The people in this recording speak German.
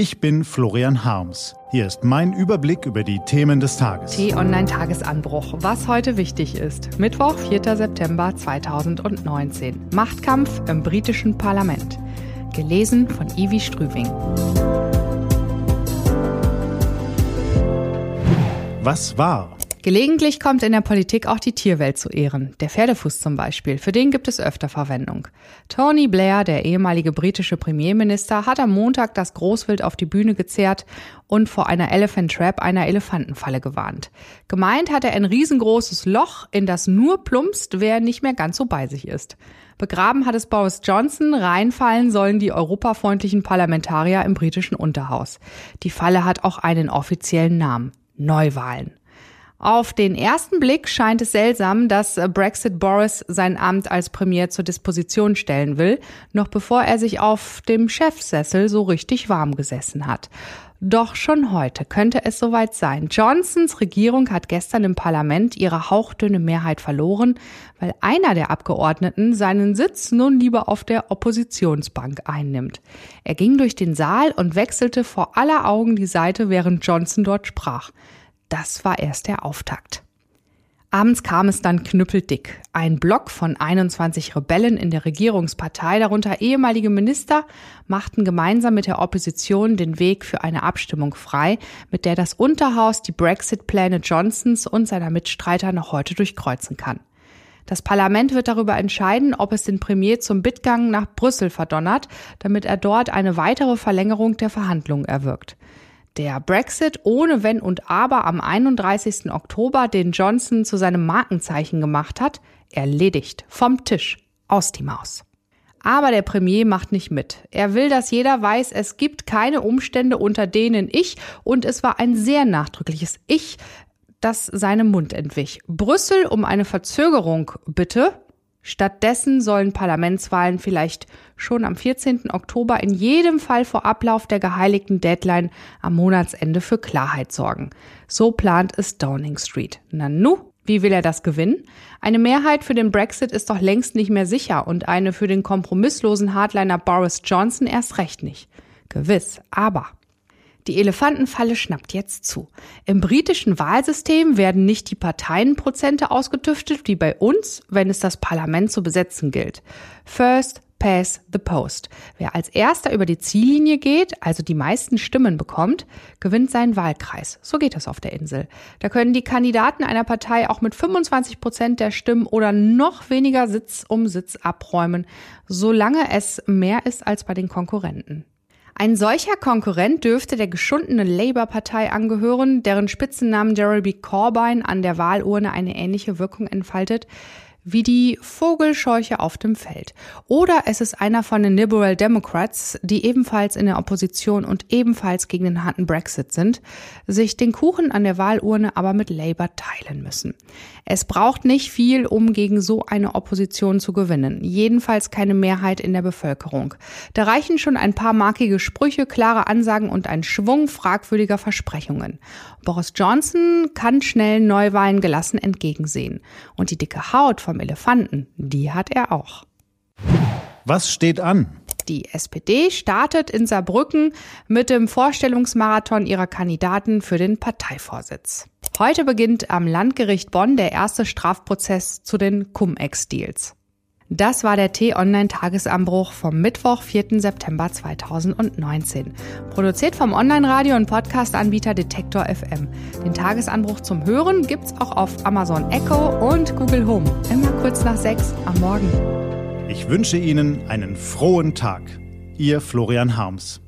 Ich bin Florian Harms. Hier ist mein Überblick über die Themen des Tages. T-Online-Tagesanbruch. Was heute wichtig ist. Mittwoch, 4. September 2019. Machtkampf im britischen Parlament. Gelesen von Ivi Strüving. Was war? Gelegentlich kommt in der Politik auch die Tierwelt zu Ehren. Der Pferdefuß zum Beispiel, für den gibt es öfter Verwendung. Tony Blair, der ehemalige britische Premierminister, hat am Montag das Großwild auf die Bühne gezerrt und vor einer Elephant Trap, einer Elefantenfalle gewarnt. Gemeint hat er ein riesengroßes Loch, in das nur plumpst, wer nicht mehr ganz so bei sich ist. Begraben hat es Boris Johnson, reinfallen sollen die europafreundlichen Parlamentarier im britischen Unterhaus. Die Falle hat auch einen offiziellen Namen. Neuwahlen. Auf den ersten Blick scheint es seltsam, dass Brexit Boris sein Amt als Premier zur Disposition stellen will, noch bevor er sich auf dem Chefsessel so richtig warm gesessen hat. Doch schon heute könnte es soweit sein. Johnsons Regierung hat gestern im Parlament ihre hauchdünne Mehrheit verloren, weil einer der Abgeordneten seinen Sitz nun lieber auf der Oppositionsbank einnimmt. Er ging durch den Saal und wechselte vor aller Augen die Seite, während Johnson dort sprach. Das war erst der Auftakt. Abends kam es dann knüppeldick. Ein Block von 21 Rebellen in der Regierungspartei, darunter ehemalige Minister, machten gemeinsam mit der Opposition den Weg für eine Abstimmung frei, mit der das Unterhaus die Brexit-Pläne Johnsons und seiner Mitstreiter noch heute durchkreuzen kann. Das Parlament wird darüber entscheiden, ob es den Premier zum Bittgang nach Brüssel verdonnert, damit er dort eine weitere Verlängerung der Verhandlungen erwirkt. Der Brexit ohne Wenn und Aber am 31. Oktober, den Johnson zu seinem Markenzeichen gemacht hat, erledigt. Vom Tisch. Aus die Maus. Aber der Premier macht nicht mit. Er will, dass jeder weiß, es gibt keine Umstände, unter denen ich, und es war ein sehr nachdrückliches Ich, das seinem Mund entwich. Brüssel um eine Verzögerung bitte, Stattdessen sollen Parlamentswahlen vielleicht schon am 14. Oktober in jedem Fall vor Ablauf der geheiligten Deadline am Monatsende für Klarheit sorgen. So plant es Downing Street. Nanu, wie will er das gewinnen? Eine Mehrheit für den Brexit ist doch längst nicht mehr sicher und eine für den kompromisslosen Hardliner Boris Johnson erst recht nicht. Gewiss, aber die Elefantenfalle schnappt jetzt zu. Im britischen Wahlsystem werden nicht die Parteienprozente ausgetüftet wie bei uns, wenn es das Parlament zu besetzen gilt. First Pass the Post. Wer als erster über die Ziellinie geht, also die meisten Stimmen bekommt, gewinnt seinen Wahlkreis. So geht das auf der Insel. Da können die Kandidaten einer Partei auch mit 25 Prozent der Stimmen oder noch weniger Sitz um Sitz abräumen, solange es mehr ist als bei den Konkurrenten. Ein solcher Konkurrent dürfte der geschundenen Labour-Partei angehören, deren Spitzennamen Jeremy Corbyn an der Wahlurne eine ähnliche Wirkung entfaltet wie die Vogelscheuche auf dem Feld. Oder es ist einer von den Liberal Democrats, die ebenfalls in der Opposition und ebenfalls gegen den harten Brexit sind, sich den Kuchen an der Wahlurne aber mit Labour teilen müssen. Es braucht nicht viel, um gegen so eine Opposition zu gewinnen. Jedenfalls keine Mehrheit in der Bevölkerung. Da reichen schon ein paar markige Sprüche, klare Ansagen und ein Schwung fragwürdiger Versprechungen. Boris Johnson kann schnell Neuwahlen gelassen entgegensehen. Und die dicke Haut vom Elefanten, die hat er auch. Was steht an? Die SPD startet in Saarbrücken mit dem Vorstellungsmarathon ihrer Kandidaten für den Parteivorsitz. Heute beginnt am Landgericht Bonn der erste Strafprozess zu den Cum-Ex-Deals. Das war der T-Online-Tagesanbruch vom Mittwoch, 4. September 2019. Produziert vom Online-Radio- und Podcast-Anbieter Detektor FM. Den Tagesanbruch zum Hören gibt's auch auf Amazon Echo und Google Home. Immer kurz nach sechs am Morgen. Ich wünsche Ihnen einen frohen Tag. Ihr Florian Harms.